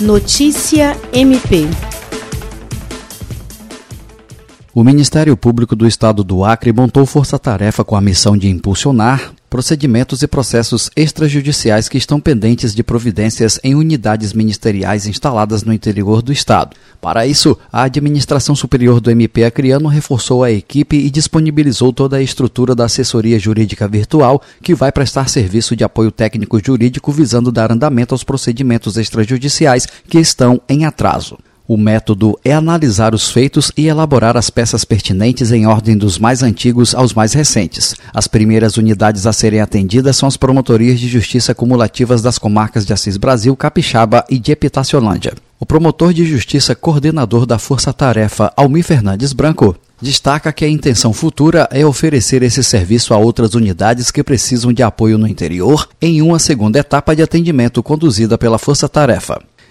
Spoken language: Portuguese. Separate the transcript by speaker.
Speaker 1: Notícia MP.
Speaker 2: O Ministério Público do Estado do Acre montou força-tarefa com a missão de impulsionar procedimentos e processos extrajudiciais que estão pendentes de providências em unidades ministeriais instaladas no interior do Estado. Para isso, a Administração Superior do MP Acreano reforçou a equipe e disponibilizou toda a estrutura da assessoria jurídica virtual que vai prestar serviço de apoio técnico jurídico visando dar andamento aos procedimentos extrajudiciais que estão em atraso. O método é analisar os feitos e elaborar as peças pertinentes em ordem dos mais antigos aos mais recentes. As primeiras unidades a serem atendidas são as promotorias de justiça cumulativas das comarcas de Assis Brasil, Capixaba e de Epitaciolândia. O promotor de justiça coordenador da Força Tarefa, Almir Fernandes Branco, destaca que a intenção futura é oferecer esse serviço a outras unidades que precisam de apoio no interior em uma segunda etapa de atendimento conduzida pela Força Tarefa.